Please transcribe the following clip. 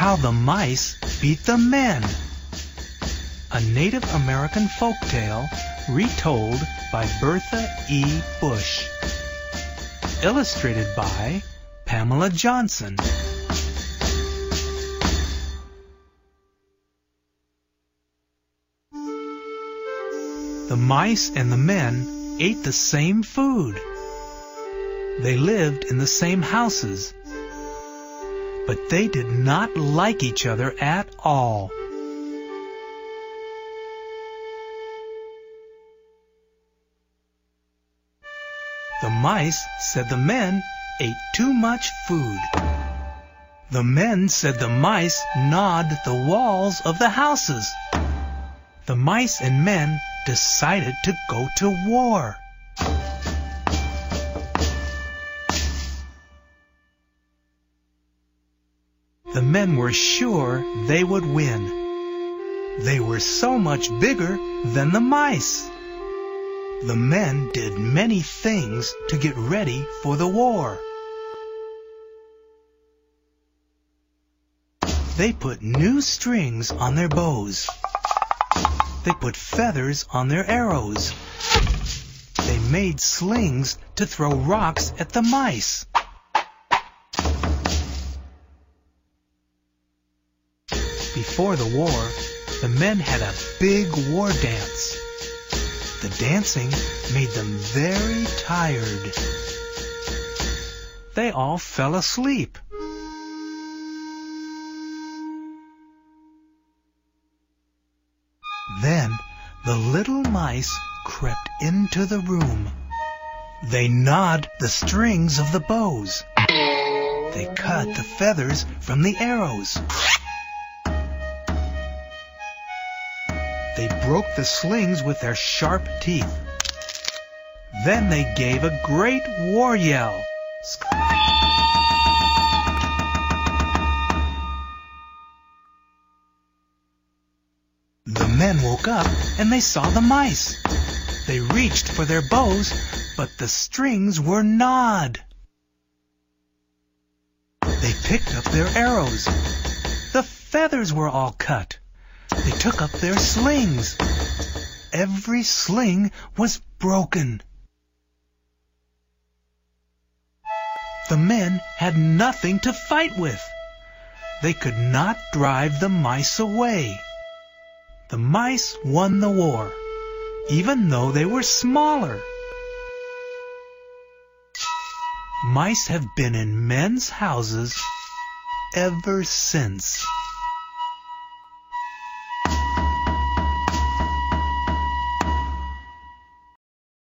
How the Mice Beat the Men. A Native American folktale retold by Bertha E. Bush. Illustrated by Pamela Johnson. The mice and the men ate the same food. They lived in the same houses. But they did not like each other at all. The mice said the men ate too much food. The men said the mice gnawed the walls of the houses. The mice and men decided to go to war. The men were sure they would win. They were so much bigger than the mice. The men did many things to get ready for the war. They put new strings on their bows. They put feathers on their arrows. They made slings to throw rocks at the mice. Before the war, the men had a big war dance. The dancing made them very tired. They all fell asleep. Then the little mice crept into the room. They gnawed the strings of the bows. They cut the feathers from the arrows. They broke the slings with their sharp teeth. Then they gave a great war yell. The men woke up and they saw the mice. They reached for their bows, but the strings were gnawed. They picked up their arrows. The feathers were all cut. They took up their slings. Every sling was broken. The men had nothing to fight with. They could not drive the mice away. The mice won the war, even though they were smaller. Mice have been in men's houses ever since.